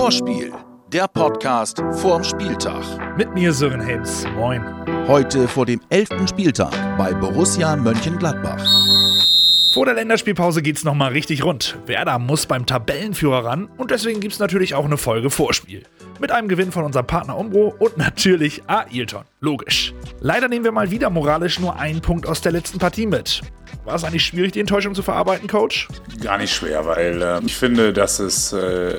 Vorspiel, der Podcast vorm Spieltag. Mit mir Sören Helms. Moin. Heute vor dem 11. Spieltag bei Borussia Mönchengladbach. Vor der Länderspielpause geht's nochmal richtig rund. Werder muss beim Tabellenführer ran und deswegen gibt's natürlich auch eine Folge Vorspiel. Mit einem Gewinn von unserem Partner Umbro und natürlich Ailton. Logisch. Leider nehmen wir mal wieder moralisch nur einen Punkt aus der letzten Partie mit. War es eigentlich schwierig, die Enttäuschung zu verarbeiten, Coach? Gar nicht schwer, weil äh, ich finde, dass es, äh,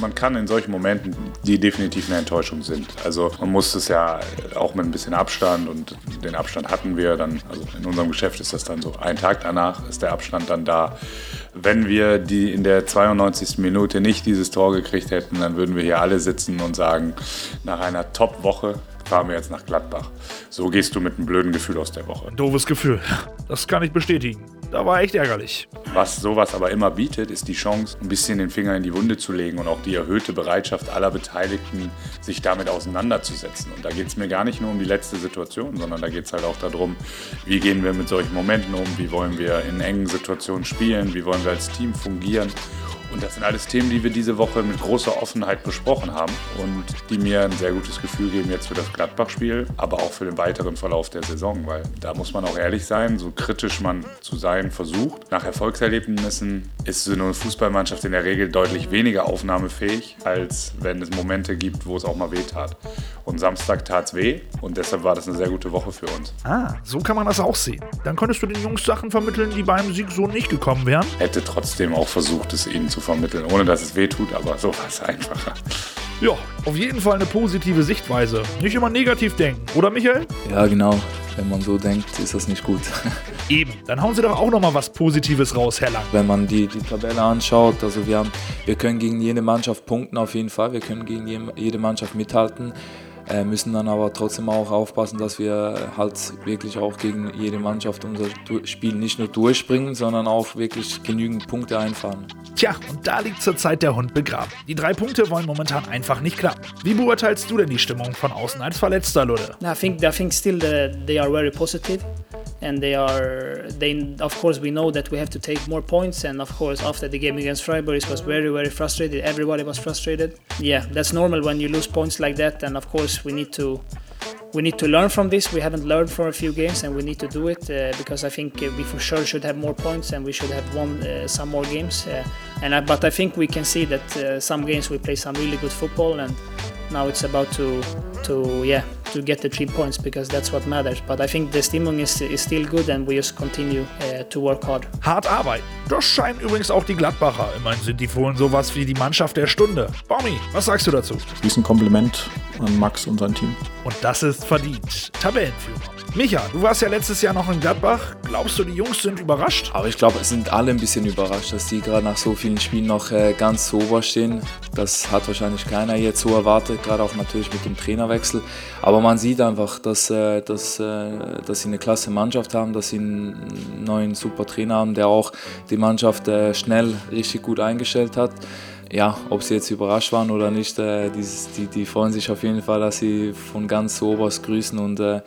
man kann in solchen Momenten, die definitiv eine Enttäuschung sind. Also man muss es ja auch mit ein bisschen Abstand und den Abstand hatten wir dann, also in unserem Geschäft ist das dann so, ein Tag danach ist der Abstand dann da. Wenn wir die in der 92. Minute nicht dieses Tor gekriegt hätten, dann würden wir hier alle sitzen und sagen, nach einer Top-Woche fahren wir jetzt nach Gladbach. So gehst du mit einem blöden Gefühl aus der Woche. Doofes Gefühl. Das kann ich bestätigen. Da war echt ärgerlich. Was sowas aber immer bietet, ist die Chance, ein bisschen den Finger in die Wunde zu legen und auch die erhöhte Bereitschaft aller Beteiligten, sich damit auseinanderzusetzen. Und da geht es mir gar nicht nur um die letzte Situation, sondern da geht es halt auch darum, wie gehen wir mit solchen Momenten um, wie wollen wir in engen Situationen spielen, wie wollen wir als Team fungieren. Und das sind alles Themen, die wir diese Woche mit großer Offenheit besprochen haben und die mir ein sehr gutes Gefühl geben jetzt für das Gladbach-Spiel, aber auch für den weiteren Verlauf der Saison, weil da muss man auch ehrlich sein, so kritisch man zu sein versucht. Nach Erfolgserlebnissen ist so eine Fußballmannschaft in der Regel deutlich weniger aufnahmefähig, als wenn es Momente gibt, wo es auch mal weh tat. Und Samstag tat es weh und deshalb war das eine sehr gute Woche für uns. Ah, so kann man das auch sehen. Dann könntest du den Jungs Sachen vermitteln, die beim Sieg so nicht gekommen wären. Hätte trotzdem auch versucht, es ihnen zu zu vermitteln, ohne dass es weh tut, aber so war es einfacher. Ja, auf jeden Fall eine positive Sichtweise. Nicht immer negativ denken, oder Michael? Ja, genau. Wenn man so denkt, ist das nicht gut. Eben, dann hauen Sie doch auch nochmal was Positives raus, Herr Lang. Wenn man die, die Tabelle anschaut, also wir, haben, wir können gegen jede Mannschaft punkten auf jeden Fall, wir können gegen jede Mannschaft mithalten. Äh, müssen dann aber trotzdem auch aufpassen, dass wir halt wirklich auch gegen jede Mannschaft unser Spiel nicht nur durchspringen, sondern auch wirklich genügend Punkte einfahren. Tja, und da liegt zurzeit der Hund begraben. Die drei Punkte wollen momentan einfach nicht klappen. Wie beurteilst du denn die Stimmung von außen als Verletzter, Ludde? I think, I think still the, they are very positive. And they are they of course we know that we have to take more points and of course after the game against Freiburg it was very very frustrated. Everybody was frustrated. Yeah that's normal when you lose points like that and of course we need to we need to learn from this. We haven't learned from a few games and we need to do it uh, because I think uh, we for sure should have more points and we should have won uh, some more games uh, and I, but I think we can see that uh, some games we play some really good football and now it's about to to yeah to get the three points because that's what matters. But I think the Stimmung is, is still good and we just continue uh, to work hard. Hart arbeiten. Das scheinen übrigens auch die Gladbacher. Immerhin sind die Fohlen sowas wie die Mannschaft der Stunde. Baumi, was sagst du dazu? Dies ein Kompliment an Max und sein Team. Und das ist verdient. Tabellenführer. Micha, du warst ja letztes Jahr noch in Gladbach. Glaubst du, die Jungs sind überrascht? Aber ich glaube, es sind alle ein bisschen überrascht, dass die gerade nach so vielen Spielen noch äh, ganz so ober stehen. Das hat wahrscheinlich keiner jetzt so erwartet, gerade auch natürlich mit dem Trainerwechsel. Aber man sieht einfach, dass, äh, dass, äh, dass sie eine klasse Mannschaft haben, dass sie einen neuen super Trainer haben, der auch die Mannschaft äh, schnell richtig gut eingestellt hat ja, ob sie jetzt überrascht waren oder nicht, äh, die, die, die, freuen sich auf jeden Fall, dass sie von ganz oberst grüßen und äh,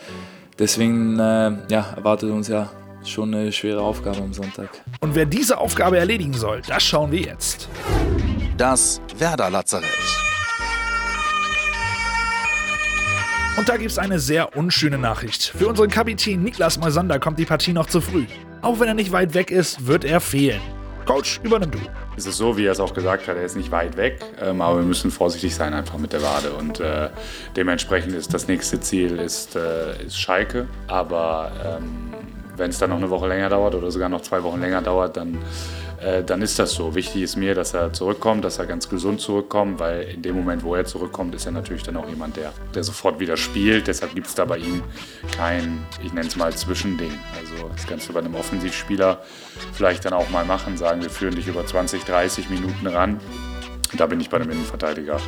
deswegen äh, ja, erwartet uns ja schon eine schwere Aufgabe am Sonntag. Und wer diese Aufgabe erledigen soll, das schauen wir jetzt. Das Werder Lazarett. Und da gibt es eine sehr unschöne Nachricht. Für unseren Kapitän Niklas Moisander kommt die Partie noch zu früh. Auch wenn er nicht weit weg ist, wird er fehlen. Coach, übernimm du. Es ist so, wie er es auch gesagt hat, er ist nicht weit weg, ähm, aber wir müssen vorsichtig sein einfach mit der Wade. Und äh, dementsprechend ist das nächste Ziel ist, äh, ist Schalke. Aber ähm, wenn es dann noch eine Woche länger dauert oder sogar noch zwei Wochen länger dauert, dann äh, dann ist das so. Wichtig ist mir, dass er zurückkommt, dass er ganz gesund zurückkommt, weil in dem Moment, wo er zurückkommt, ist er natürlich dann auch jemand, der, der sofort wieder spielt. Deshalb gibt es da bei ihm kein, ich nenne es mal, Zwischending. Also das kannst du bei einem Offensivspieler vielleicht dann auch mal machen, sagen, wir führen dich über 20, 30 Minuten ran. Da bin ich bei einem Innenverteidiger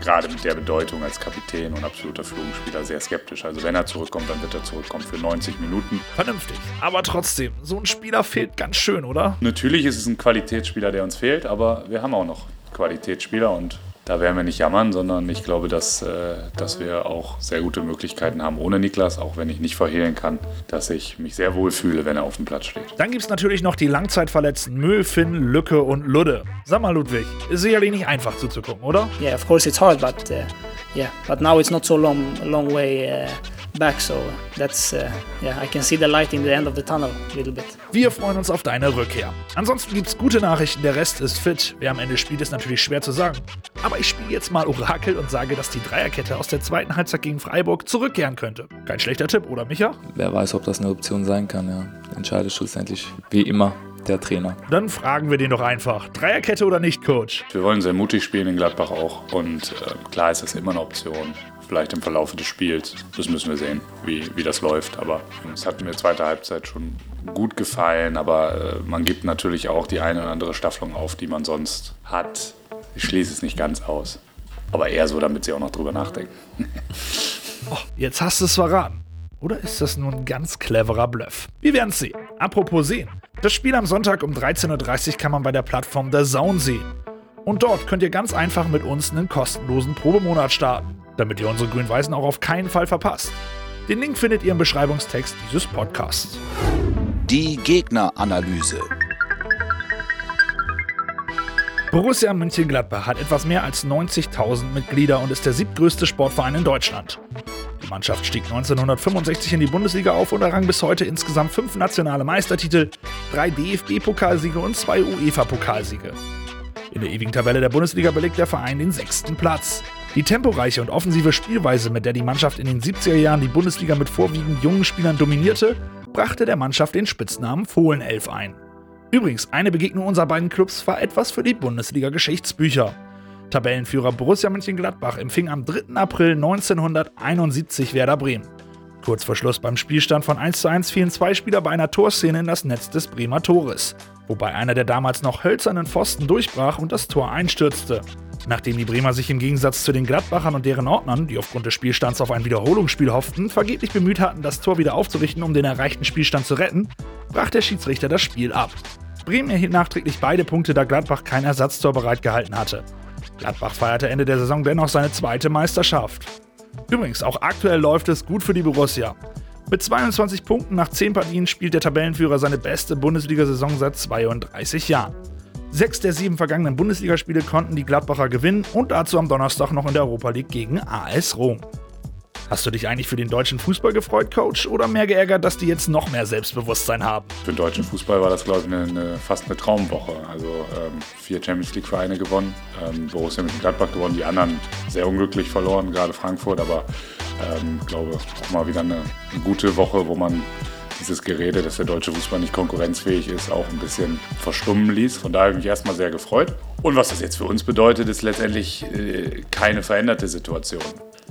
gerade mit der Bedeutung als Kapitän und absoluter Führungsspieler sehr skeptisch. Also wenn er zurückkommt, dann wird er zurückkommen für 90 Minuten. Vernünftig. Aber trotzdem, so ein Spieler fehlt ganz schön, oder? Natürlich ist es ein Qualitätsspieler, der uns fehlt, aber wir haben auch noch Qualitätsspieler und da werden wir nicht jammern, sondern ich glaube, dass, äh, dass wir auch sehr gute Möglichkeiten haben ohne Niklas, auch wenn ich nicht verhehlen kann, dass ich mich sehr wohl fühle, wenn er auf dem Platz steht. Dann gibt es natürlich noch die Langzeitverletzten Mö, Finn, Lücke und Ludde. Sag mal, Ludwig, ist sicherlich nicht einfach zuzugucken, oder? Yeah, of course it's hard, but uh, yeah, but now it's not so long, long way uh, back, so that's uh, yeah, I can see the light in the end of the tunnel a little bit. Wir freuen uns auf deine Rückkehr. Ansonsten gibt's gute Nachrichten, der Rest ist fit. Wer am Ende spielt, ist natürlich schwer zu sagen. Aber ich spiele jetzt mal Orakel und sage, dass die Dreierkette aus der zweiten Halbzeit gegen Freiburg zurückkehren könnte. Kein schlechter Tipp, oder Micha? Wer weiß, ob das eine Option sein kann, ja. Entscheidet schlussendlich wie immer der Trainer. Dann fragen wir den doch einfach. Dreierkette oder nicht, Coach? Wir wollen sehr mutig spielen in Gladbach auch und äh, klar ist das immer eine Option. Vielleicht im Verlauf des Spiels. Das müssen wir sehen, wie, wie das läuft. Aber es hat mir zweite Halbzeit schon gut gefallen. Aber äh, man gibt natürlich auch die eine oder andere Staffelung auf, die man sonst hat. Ich schließe es nicht ganz aus. Aber eher so, damit sie auch noch drüber nachdenken. Oh, jetzt hast du es verraten. Oder ist das nur ein ganz cleverer Bluff? Wir werden es sehen. Apropos sehen. Das Spiel am Sonntag um 13.30 Uhr kann man bei der Plattform The Zone sehen. Und dort könnt ihr ganz einfach mit uns einen kostenlosen Probemonat starten, damit ihr unsere Grün-Weißen auch auf keinen Fall verpasst. Den Link findet ihr im Beschreibungstext dieses Podcasts. Die Gegneranalyse. Borussia Mönchengladbach hat etwas mehr als 90.000 Mitglieder und ist der siebtgrößte Sportverein in Deutschland. Die Mannschaft stieg 1965 in die Bundesliga auf und errang bis heute insgesamt fünf nationale Meistertitel, drei DFB-Pokalsiege und zwei UEFA-Pokalsiege. In der ewigen Tabelle der Bundesliga belegt der Verein den sechsten Platz. Die temporeiche und offensive Spielweise, mit der die Mannschaft in den 70er Jahren die Bundesliga mit vorwiegend jungen Spielern dominierte, brachte der Mannschaft den Spitznamen Fohlenelf ein. Übrigens, eine Begegnung unserer beiden Clubs war etwas für die Bundesliga-Geschichtsbücher. Tabellenführer Borussia Mönchengladbach empfing am 3. April 1971 Werder Bremen. Kurz vor Schluss beim Spielstand von 1:1 fielen zwei Spieler bei einer Torszene in das Netz des Bremer Tores, wobei einer der damals noch hölzernen Pfosten durchbrach und das Tor einstürzte. Nachdem die Bremer sich im Gegensatz zu den Gladbachern und deren Ordnern, die aufgrund des Spielstands auf ein Wiederholungsspiel hofften, vergeblich bemüht hatten, das Tor wieder aufzurichten, um den erreichten Spielstand zu retten, brach der Schiedsrichter das Spiel ab. Bremen erhielt nachträglich beide Punkte, da Gladbach kein Ersatztor bereitgehalten hatte. Gladbach feierte Ende der Saison dennoch seine zweite Meisterschaft. Übrigens, auch aktuell läuft es gut für die Borussia. Mit 22 Punkten nach 10 Partien spielt der Tabellenführer seine beste Bundesliga-Saison seit 32 Jahren. Sechs der sieben vergangenen Bundesligaspiele konnten die Gladbacher gewinnen und dazu am Donnerstag noch in der Europa League gegen AS Rom. Hast du dich eigentlich für den deutschen Fußball gefreut, Coach, oder mehr geärgert, dass die jetzt noch mehr Selbstbewusstsein haben? Für den deutschen Fußball war das, glaube ich, eine, eine, fast eine Traumwoche. Also ähm, vier Champions League-Vereine gewonnen, ähm, Borussia Gladbach gewonnen, die anderen sehr unglücklich verloren, gerade Frankfurt, aber ich ähm, glaube auch mal wieder eine, eine gute Woche, wo man dieses Gerede, dass der deutsche Fußball nicht konkurrenzfähig ist, auch ein bisschen verstummen ließ. Von daher habe ich mich erstmal sehr gefreut. Und was das jetzt für uns bedeutet, ist letztendlich äh, keine veränderte Situation.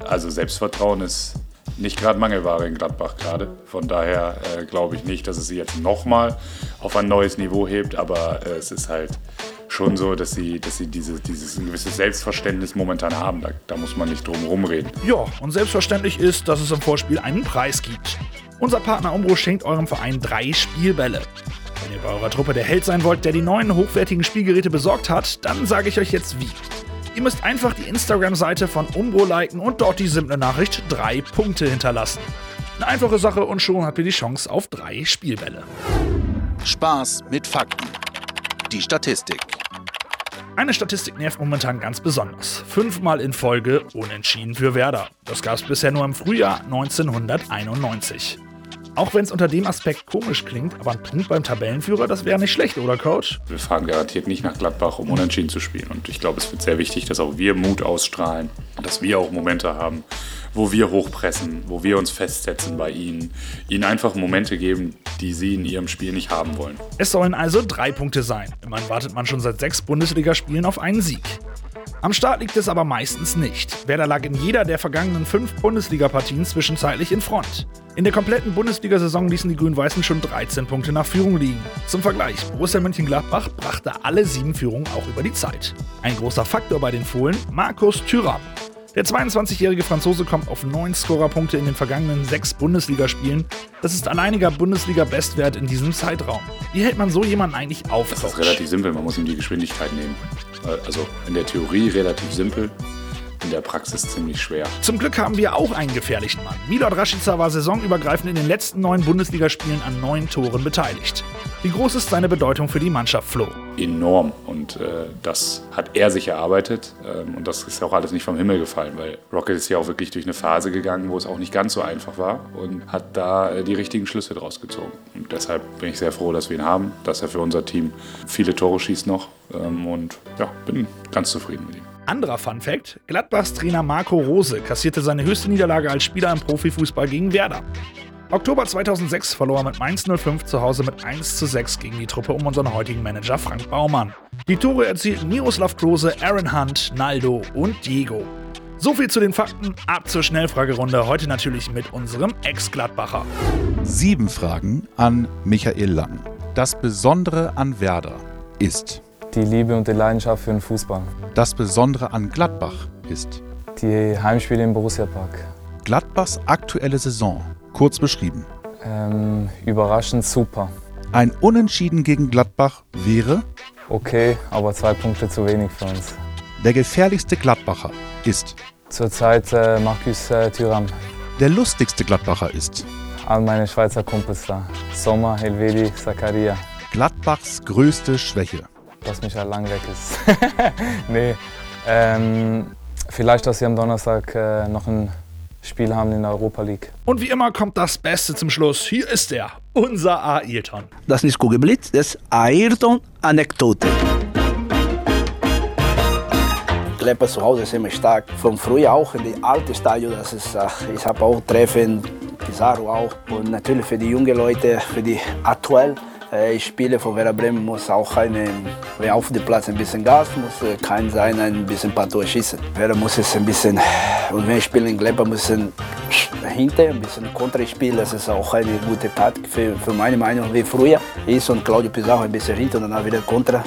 Also Selbstvertrauen ist nicht gerade Mangelware in Gladbach gerade. Von daher äh, glaube ich nicht, dass es sie jetzt nochmal auf ein neues Niveau hebt, aber äh, es ist halt schon so, dass sie, dass sie diese, dieses gewisse Selbstverständnis momentan haben. Da, da muss man nicht drum rumreden. Ja, und selbstverständlich ist, dass es im Vorspiel einen Preis gibt. Unser Partner Umbro schenkt eurem Verein drei Spielbälle. Wenn ihr bei eurer Truppe der Held sein wollt, der die neuen hochwertigen Spielgeräte besorgt hat, dann sage ich euch jetzt wie. Ihr müsst einfach die Instagram-Seite von Umbro liken und dort die simple Nachricht drei Punkte hinterlassen. Eine einfache Sache und schon habt ihr die Chance auf drei Spielbälle. Spaß mit Fakten. Die Statistik. Eine Statistik nervt momentan ganz besonders. Fünfmal in Folge unentschieden für Werder. Das gab es bisher nur im Frühjahr 1991. Auch wenn es unter dem Aspekt komisch klingt, aber ein Punkt beim Tabellenführer, das wäre nicht schlecht, oder Coach? Wir fahren garantiert nicht nach Gladbach, um unentschieden zu spielen. Und ich glaube, es wird sehr wichtig, dass auch wir Mut ausstrahlen, dass wir auch Momente haben, wo wir hochpressen, wo wir uns festsetzen bei ihnen, ihnen einfach Momente geben, die sie in ihrem Spiel nicht haben wollen. Es sollen also drei Punkte sein. Immerhin wartet man schon seit sechs Bundesligaspielen auf einen Sieg. Am Start liegt es aber meistens nicht. Werder lag in jeder der vergangenen fünf Bundesliga-Partien zwischenzeitlich in Front. In der kompletten Bundesliga-Saison ließen die Grün-Weißen schon 13 Punkte nach Führung liegen. Zum Vergleich, Borussia Mönchengladbach brachte alle sieben Führungen auch über die Zeit. Ein großer Faktor bei den Fohlen, Markus Thüram. Der 22-jährige Franzose kommt auf neun Scorerpunkte in den vergangenen sechs Bundesligaspielen. Das ist alleiniger Bundesliga-Bestwert in diesem Zeitraum. Wie hält man so jemanden eigentlich auf? Das ist relativ simpel, man muss ihm die Geschwindigkeit nehmen. Also in der Theorie relativ simpel, in der Praxis ziemlich schwer. Zum Glück haben wir auch einen gefährlichen Mann. Milot Rashica war saisonübergreifend in den letzten neun Bundesligaspielen an neun Toren beteiligt. Wie groß ist seine Bedeutung für die Mannschaft, Flo? Enorm. Und äh, das hat er sich erarbeitet. Ähm, und das ist ja auch alles nicht vom Himmel gefallen, weil Rocket ist ja auch wirklich durch eine Phase gegangen, wo es auch nicht ganz so einfach war und hat da äh, die richtigen Schlüsse draus gezogen. Und deshalb bin ich sehr froh, dass wir ihn haben, dass er für unser Team viele Tore schießt noch. Ähm, und ja, bin ganz zufrieden mit ihm. Anderer Fun Fact: Gladbachs Trainer Marco Rose kassierte seine höchste Niederlage als Spieler im Profifußball gegen Werder. Oktober 2006 verlor er mit Mainz 05 zu Hause mit 1 zu 6 gegen die Truppe um unseren heutigen Manager Frank Baumann. Die Tore erzielten Miroslav Klose, Aaron Hunt, Naldo und Diego. So viel zu den Fakten. Ab zur Schnellfragerunde. Heute natürlich mit unserem Ex-Gladbacher. Sieben Fragen an Michael Lang. Das Besondere an Werder ist. Die Liebe und die Leidenschaft für den Fußball. Das Besondere an Gladbach ist. Die Heimspiele im Borussia Park. Gladbachs aktuelle Saison. Kurz beschrieben. Ähm, überraschend super. Ein Unentschieden gegen Gladbach wäre. Okay, aber zwei Punkte zu wenig für uns. Der gefährlichste Gladbacher ist. Zurzeit äh, Markus äh, Thuram. Der lustigste Gladbacher ist. All meine Schweizer Kumpels da. Sommer, Helvedi, Zakaria. Gladbachs größte Schwäche. Dass Michael lang weg ist. nee. Ähm, vielleicht, dass sie am Donnerstag äh, noch ein Spiel haben in der Europa League. Und wie immer kommt das Beste zum Schluss. Hier ist er, unser Ayrton. Das ist nicht Kugelblitz, das ist Ayrton-Anekdote. Klepper zu Hause ist immer stark. Von früher auch in die alte Stadion. Das ist, ich habe auch Treffen, Pizarro auch. Und natürlich für die jungen Leute, für die aktuell ich spiele für Werder Bremen, muss auch eine, auf dem Platz ein bisschen Gas, muss kein sein, ein bisschen ein paar Tore schießen. Werder muss es ein bisschen, und wenn ich spiele in Glepper, muss ich hinter ein bisschen Kontra spielen. Das ist auch eine gute Tat für, für meine Meinung, wie früher ist. Und Claudio Pizarro ein bisschen hinter und dann wieder Kontra.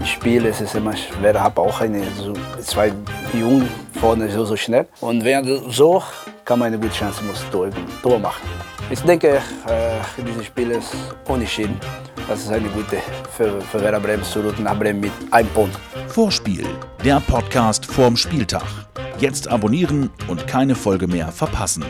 Ich spiele, es ist immer schwer, habe auch eine, so, zwei Jungen vorne so, so schnell. Und wenn so, kann man eine gute Chance muss Tor, Tor machen. Ich denke, äh, dieses Spiel ist unentschieden. Das ist eine gute für, für Werder Bremen zurück nach Bremen mit einem Punkt. Vorspiel, der Podcast vorm Spieltag. Jetzt abonnieren und keine Folge mehr verpassen.